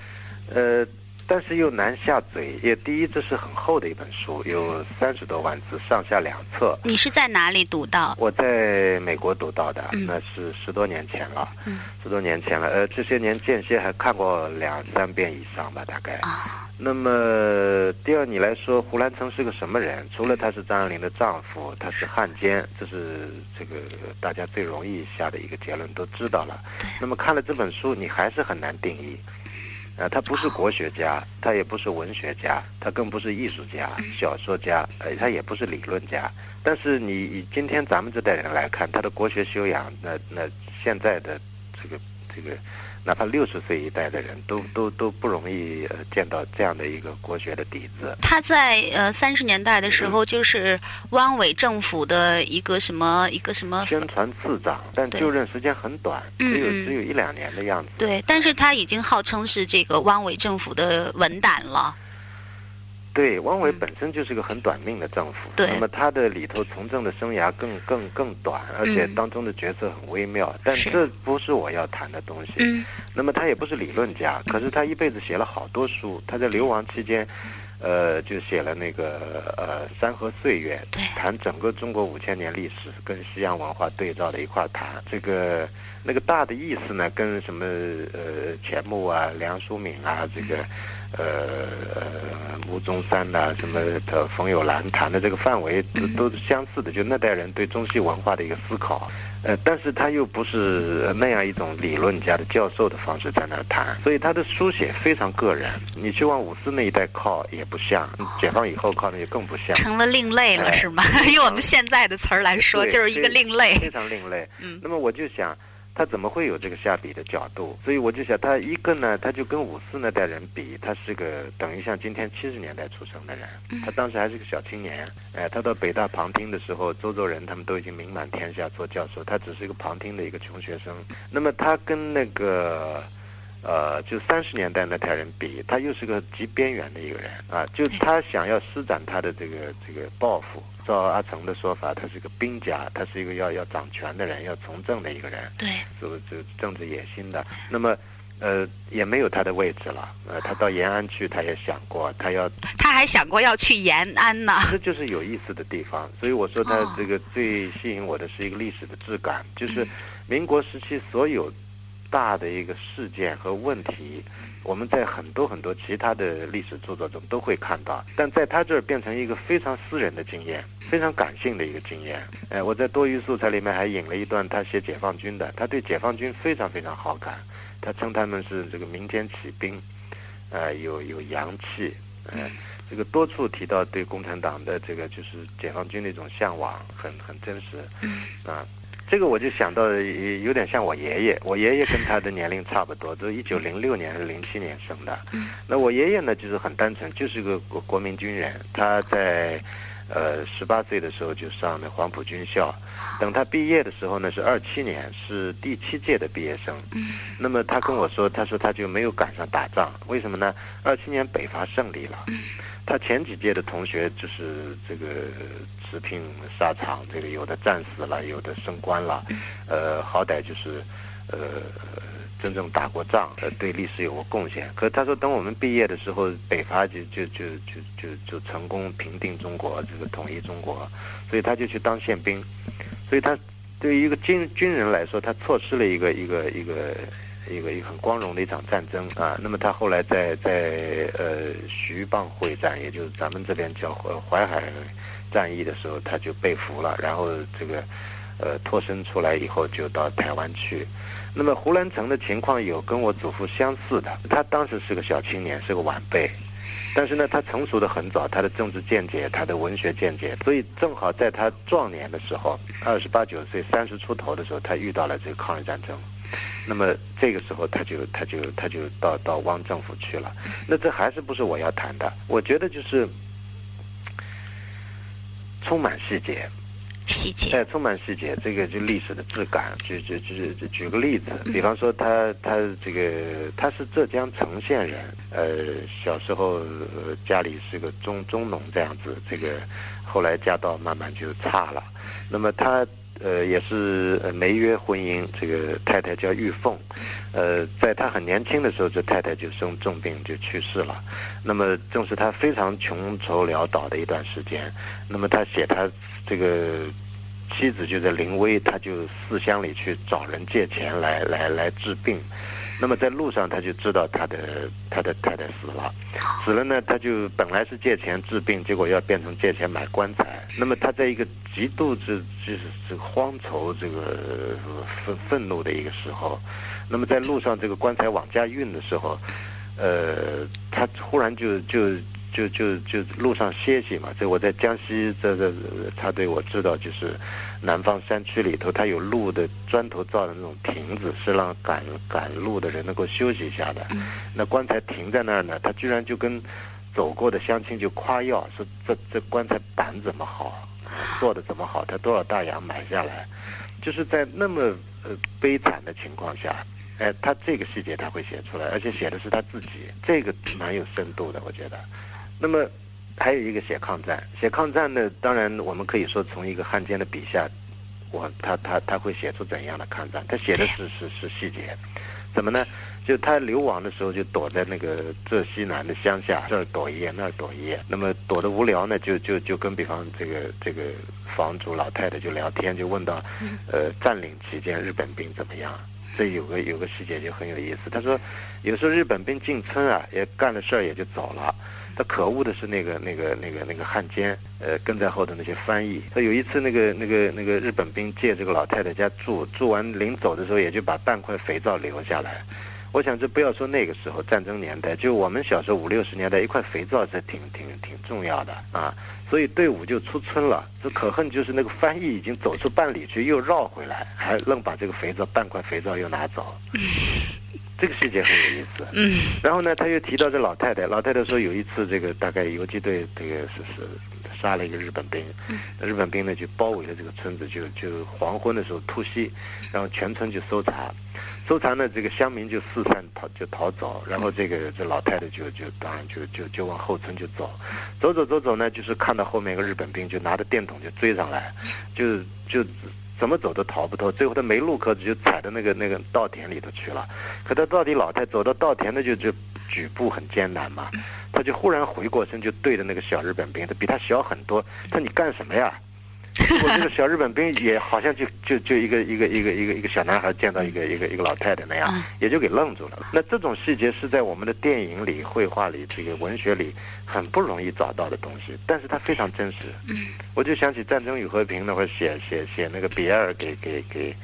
呃，但是又难下嘴。也第一，这是很厚的一本书，有三十多万字，上下两册。你是在哪里读到？我在美国读到的，那是十多年前了。十多年前了。呃，这些年间歇还看过两三遍以上吧，大概。啊。那么，第二，你来说，胡兰成是个什么人？除了他是张爱玲的丈夫，他是汉奸，这是这个大家最容易下的一个结论，都知道了。那么看了这本书，你还是很难定义。啊，他不是国学家，他也不是文学家，他更不是艺术家、小说家，呃，他也不是理论家。但是你以今天咱们这代人来看，他的国学修养，那那现在的这个这个。哪怕六十岁一代的人都都都不容易呃见到这样的一个国学的底子。他在呃三十年代的时候，就是汪伪政府的一个什么一个什么宣传次长，但就任时间很短，只有只有一两年的样子。对，但是他已经号称是这个汪伪政府的文胆了。对，汪伪本身就是个很短命的政府，那么他的里头从政的生涯更更更短，而且当中的角色很微妙，但这不是我要谈的东西。那么他也不是理论家，可是他一辈子写了好多书。他在流亡期间，呃，就写了那个呃《山河岁月》，谈整个中国五千年历史跟西洋文化对照的一块儿谈。这个那个大的意思呢，跟什么呃钱穆啊、梁漱溟啊，这个呃呃牟宗山呐、什么的冯友兰谈的这个范围都都是相似的，就那代人对中西文化的一个思考。呃，但是他又不是那样一种理论家的教授的方式在那儿谈，所以他的书写非常个人。你去往五四那一代靠也不像，解放以后靠那也更不像，成了另类了，哎是吗？用我们现在的词儿来说，就是一个另类。非常另类。嗯那么我就想，他怎么会有这个下笔的角度？所以我就想，他一个呢，他就跟五四那代人比，他是个等于像今天七十年代出生的人，嗯他当时还是个小青年。哎，他到北大旁听的时候，周作人他们都已经名满天下做教授，他只是一个旁听的一个穷学生。那么他跟那个。呃，就三十年代那代人比，他又是个极边缘的一个人啊，就他想要施展他的这个这个抱负。照阿成的说法，他是个兵家，他是一个要要掌权的人，要从政的一个人，对，有这政治野心的。那么，呃，也没有他的位置了。呃，他到延安去，他也想过，他要，他还想过要去延安呢。这就是有意思的地方。所以我说他哦这个最吸引我的是一个历史的质感，就是民国时期所有大的一个事件和问题，我们在很多很多其他的历史著作中都会看到，但在他这儿变成一个非常私人的经验，非常感性的一个经验。哎，我在多余素材里面还引了一段他写解放军的，他对解放军非常非常好感，他称他们是这个民间起兵，呃，有有阳气，呃，这个多处提到对共产党的这个就是解放军的一种向往，很很真实，啊。这个我就想到呃有点像我爷爷，我爷爷跟他的年龄差不多，都一九零六年还是零七年生的。那我爷爷呢，就是很单纯，就是个国国民军人。他在呃十八岁的时候就上的黄埔军校，等他毕业的时候呢是二七年，是第七届的毕业生。那么他跟我说，他说他就没有赶上打仗，为什么呢？二七年北伐胜利了。他前几届的同学就是这个持聘沙场，这个有的战死了，有的升官了，呃，好歹就是呃真正打过仗，呃，对历史有过贡献。可他说，等我们毕业的时候，北伐就就就就就就成功平定中国，这个统一中国，所以他就去当宪兵，所以他对于一个军军人来说，他错失了一个一个一个。一个一个很光荣的一场战争啊，那么他后来在在呃徐蚌会战，也就是咱们这边叫淮淮海战役的时候，他就被俘了，然后这个呃脱身出来以后就到台湾去。那么胡兰成的情况有跟我祖父相似的，他当时是个小青年，是个晚辈，但是呢，他成熟的很早，他的政治见解，他的文学见解，所以正好在他壮年的时候，二十八九岁、三十出头的时候，他遇到了这个抗日战争。那么这个时候，他就他就他就到到汪政府去了。那这还是不是我要谈的？我觉得就是充满细节，细节，哎，充满细节，这个就历史的质感。举举举举举个例子，比方说他他这个他是浙江成县人，呃，小时候、呃、家里是个中中农这样子，这个后来家道慢慢就差了。那么他呃也是呃没约婚姻，这个太太叫玉凤，呃，在他很年轻的时候，这太太就生重病就去世了。那么正是他非常穷愁潦倒的一段时间。那么他写他这个妻子就在临危，他就四乡里去找人借钱来来来治病。那么在路上他就知道他的他的太太死了，死了呢，他就本来是借钱治病，结果要变成借钱买棺材。那么他在一个极度这就是这个荒愁、这个呃愤愤怒的一个时候，那么在路上这个棺材往家运的时候，呃，他忽然就就就就就路上歇息嘛。这我在江西这个他对，我知道就是南方山区里头，他有路的砖头造的那种亭子，是让赶赶路的人能够休息一下的。那棺材停在那儿呢，他居然就跟走过的乡亲就夸耀，说这这棺材板怎么好，做的怎么好，他多少大洋买下来，就是在那么呃悲惨的情况下。哎，他这个细节他会写出来，而且写的是他自己，这个蛮有深度的，我觉得。那么还有一个写抗战，写抗战呢，当然我们可以说从一个汉奸的笔下，我他他他会写出怎样的抗战？他写的是是是细节，怎么呢？就他流亡的时候，就躲在那个浙西南的乡下，这儿躲一夜，那儿躲一夜。那么躲得无聊呢，就就就跟比方这个这个房主老太太就聊天，就问到，呃，占领期间日本兵怎么样？这有个有个细节就很有意思。他说，有时候日本兵进村啊，也干了事儿也就走了。他可恶的是那个那个那个那个汉奸，呃，跟在后头那些翻译。他有一次那个那个那个日本兵借这个老太太家住，住完临走的时候，也就把半块肥皂留下来。我想，这不要说那个时候战争年代，就我们小时候五六十年代，一块肥皂是挺挺挺重要的啊。所以队伍就出村了。这可恨就是那个翻译已经走出半里去，又绕回来，还愣把这个肥皂半块肥皂又拿走。这个细节很有意思。嗯。然后呢，他又提到这老太太，老太太说有一次这个大概游击队这个是是杀了一个日本兵，日本兵呢就包围了这个村子，就就黄昏的时候突袭，然后全村就搜查。搜查呢，这个乡民就四散逃，就逃走。然后这个这老太太就就当然就就就往后村就走，走走走走呢，就是看到后面一个日本兵就拿着电筒就追上来，就就怎么走都逃不脱。最后他没路可走，就踩到那个那个稻田里头去了。可他到底老太走到稻田那，就就举步很艰难嘛。他就忽然回过身，就对着那个小日本兵，他比他小很多。他说：“你干什么呀？”我这个小日本兵也好像就就就一个一个一个一个一个小男孩见到一个一个一个老太太那样，也就给愣住了。那这种细节是在我们的电影里、绘画里、这个文学里很不容易找到的东西，但是它非常真实。我就想起《战争与和平》那会儿写写写那个比埃尔给给给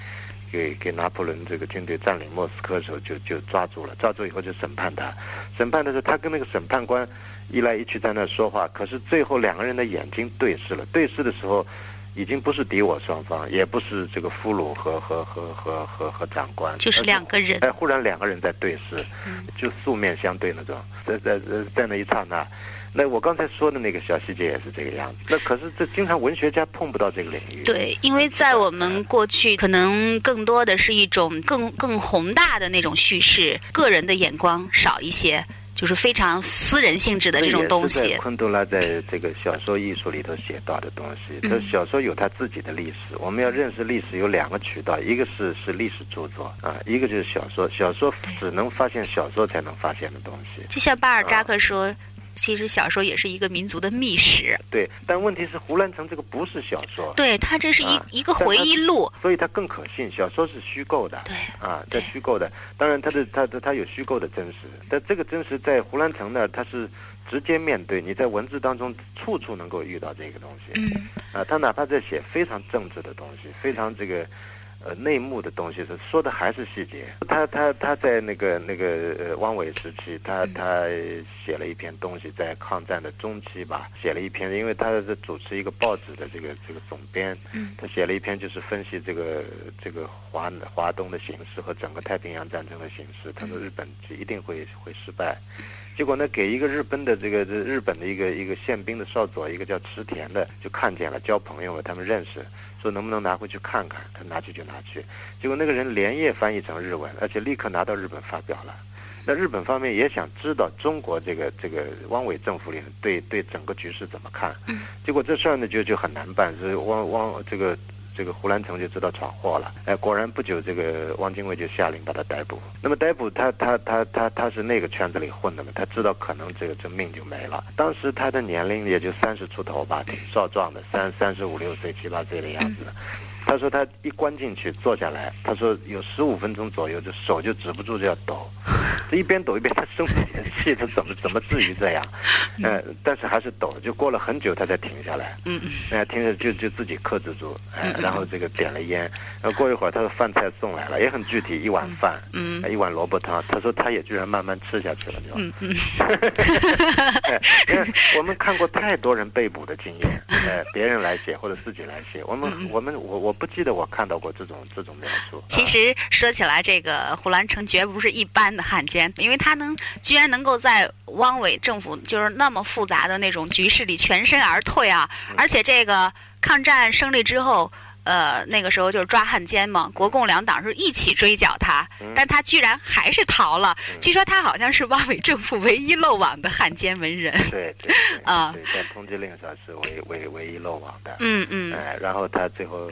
给给拿破仑这个军队占领莫斯科的时候，就就抓住了，抓住以后就审判他。审判的时候，他跟那个审判官一来一去在那说话，可是最后两个人的眼睛对视了，对视的时候。已经不是敌我双方，也不是这个俘虏和和和和和和长官，就是两个人。哎，忽然两个人在对视，就素面相对那种，在在在那一刹那，那我刚才说的那个小细节也是这个样子。那可是这经常文学家碰不到这个领域。对，因为在我们过去，可能更多的是一种更更宏大的那种叙事，个人的眼光少一些。就是非常私人性质的这种东西。昆德拉在这个小说艺术里头写到的东西，他小说有他自己的历史。我们要认识历史有两个渠道，一个是是历史著作啊，一个就是小说。小说只能发现小说才能发现的东西。就像巴尔扎克说。其实小说也是一个民族的秘史。对，但问题是《胡兰成》这个不是小说。对，他这是一一个回忆录，所以它更可信。小说是虚构的。对。啊，在虚构的，当然它的它的它有虚构的真实，但这个真实在胡兰成那儿，它是直接面对，你在文字当中处处能够遇到这个东西。嗯。啊，他哪怕在写非常政治的东西，非常这个。呃，内幕的东西是说的还是细节？他他他在那个那个呃汪伪时期，他他写了一篇东西，在抗战的中期吧，写了一篇，因为他是主持一个报纸的这个这个总编，他写了一篇就是分析这个这个华华东的形势和整个太平洋战争的形势。他说日本就一定会会失败，结果呢，给一个日本的这个日本的一个一个宪兵的少佐，一个叫池田的，就看见了，交朋友了，他们认识。说能不能拿回去看看？他拿去就拿去，结果那个人连夜翻译成日文，而且立刻拿到日本发表了。那日本方面也想知道中国这个这个汪伪政府里对对整个局势怎么看？结果这事儿呢就就很难办，是汪汪这个。这个胡兰成就知道闯祸了，哎，果然不久，这个汪精卫就下令把他逮捕。那么逮捕他，他他他他是那个圈子里混的嘛，他知道可能这个这命就没了。当时他的年龄也就三十出头吧，挺少壮的，三三十五六岁、七八岁的样子。他说他一关进去坐下来，他说有十五分钟左右，就手就止不住就要抖。这一边抖一边他生不起气，他怎么怎么至于这样？嗯，但是还是抖，就过了很久他才停下来。嗯嗯，哎，停着就就自己克制住，哎，然后这个点了烟，然后过一会儿他的饭菜送来了，也很具体，一碗饭，嗯，一碗萝卜汤。他说他也居然慢慢吃下去了，就。嗯嗯。我们看过太多人被捕的经验，哎，别人来写或者自己来写，我们我们我我不记得我看到过这种这种描述。其实说起来，这个胡兰成绝不是一般的汉奸。因为他能居然能够在汪伪政府就是那么复杂的那种局势里全身而退啊！而且这个抗战胜利之后，呃，那个时候就是抓汉奸嘛，国共两党是一起追剿他，但他居然还是逃了。据说他好像是汪伪政府唯一漏网的汉奸文人。对对 啊，在通缉令上是唯唯唯一漏网的。嗯嗯。哎，然后他最后。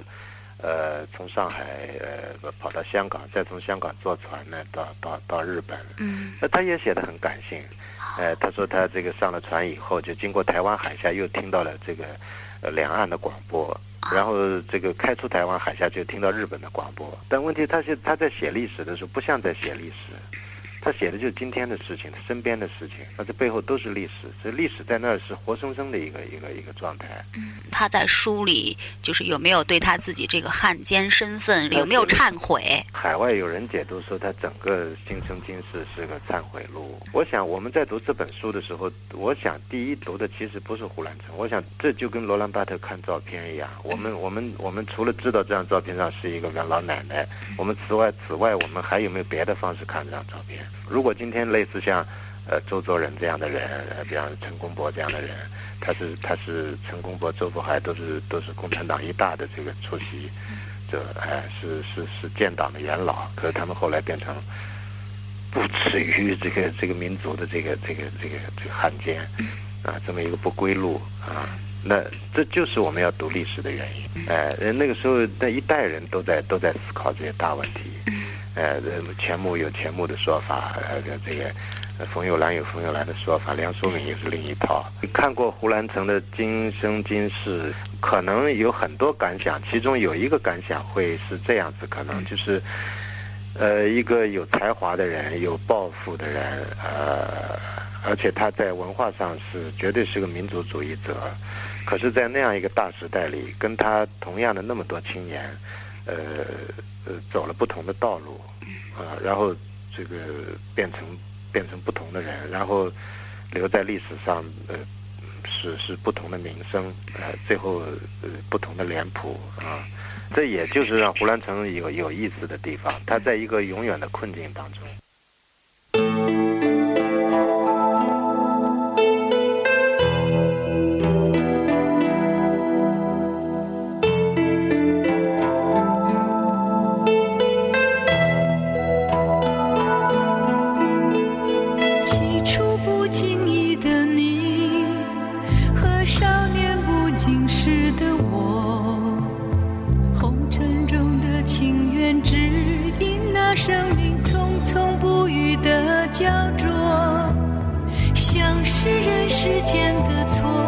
呃，从上海呃跑到香港，再从香港坐船呢到到到日本。嗯，那他也写的很感性。呃，他说他这个上了船以后，就经过台湾海峡，又听到了这个呃两岸的广播，然后这个开出台湾海峡就听到日本的广播。但问题他是他在写历史的时候，不像在写历史。他写的就是今天的事情，他身边的事情，那这背后都是历史，所以历史在那儿是活生生的一个一个一个状态。嗯，他在书里就是有没有对他自己这个汉奸身份有没有忏悔？海外有人解读说他整个今生今世是个忏悔录。我想我们在读这本书的时候，我想第一读的其实不是胡兰成，我想这就跟罗兰巴特看照片一样，我们我们我们除了知道这张照片上是一个老奶奶，我们此外此外我们还有没有别的方式看这张照片？如果今天类似像，呃，周作人这样的人，呃，比方陈公博这样的人，他是他是陈公博、周佛海都是都是共产党一大的这个出席者，哎，是是是建党的元老，可是他们后来变成不耻于这个这个民族的这个这个这个这个汉奸，啊，这么一个不归路啊，那这就是我们要读历史的原因，哎，那个时候那一代人都在都在思考这些大问题。呃，钱穆有钱穆的说法，呃，这个冯友兰有冯友兰的说法，梁漱溟又是另一套。看过胡兰成的《今生今世》，可能有很多感想，其中有一个感想会是这样子，可能就是，呃，一个有才华的人，有抱负的人，呃，而且他在文化上是绝对是个民族主义者，可是，在那样一个大时代里，跟他同样的那么多青年，呃。呃，走了不同的道路，啊，然后这个变成变成不同的人，然后留在历史上，呃，是是不同的名声，呃，最后呃不同的脸谱啊，这也就是让胡兰成有有意思的地方，他在一个永远的困境当中。时的我，红尘中的情缘，只因那生命匆匆不语的胶着，像是人世间的错。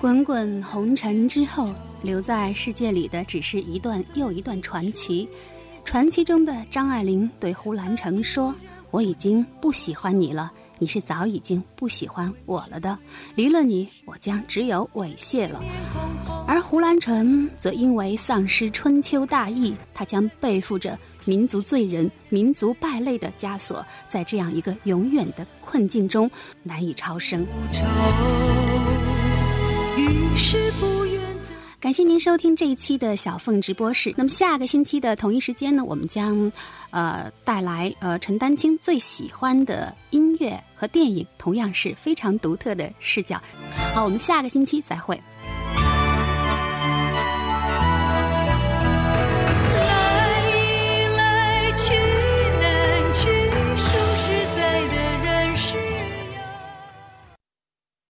滚滚红尘之后，留在世界里的只是一段又一段传奇。传奇中的张爱玲对胡兰成说：“我已经不喜欢你了，你是早已经不喜欢我了的。离了你，我将只有猥亵了。”而胡兰成则因为丧失春秋大义，他将背负着民族罪人、民族败类的枷锁，在这样一个永远的困境中难以超生。是不愿感谢您收听这一期的小凤直播室。那么下个星期的同一时间呢，我们将呃带来呃陈丹青最喜欢的音乐和电影，同样是非常独特的视角。好，我们下个星期再会。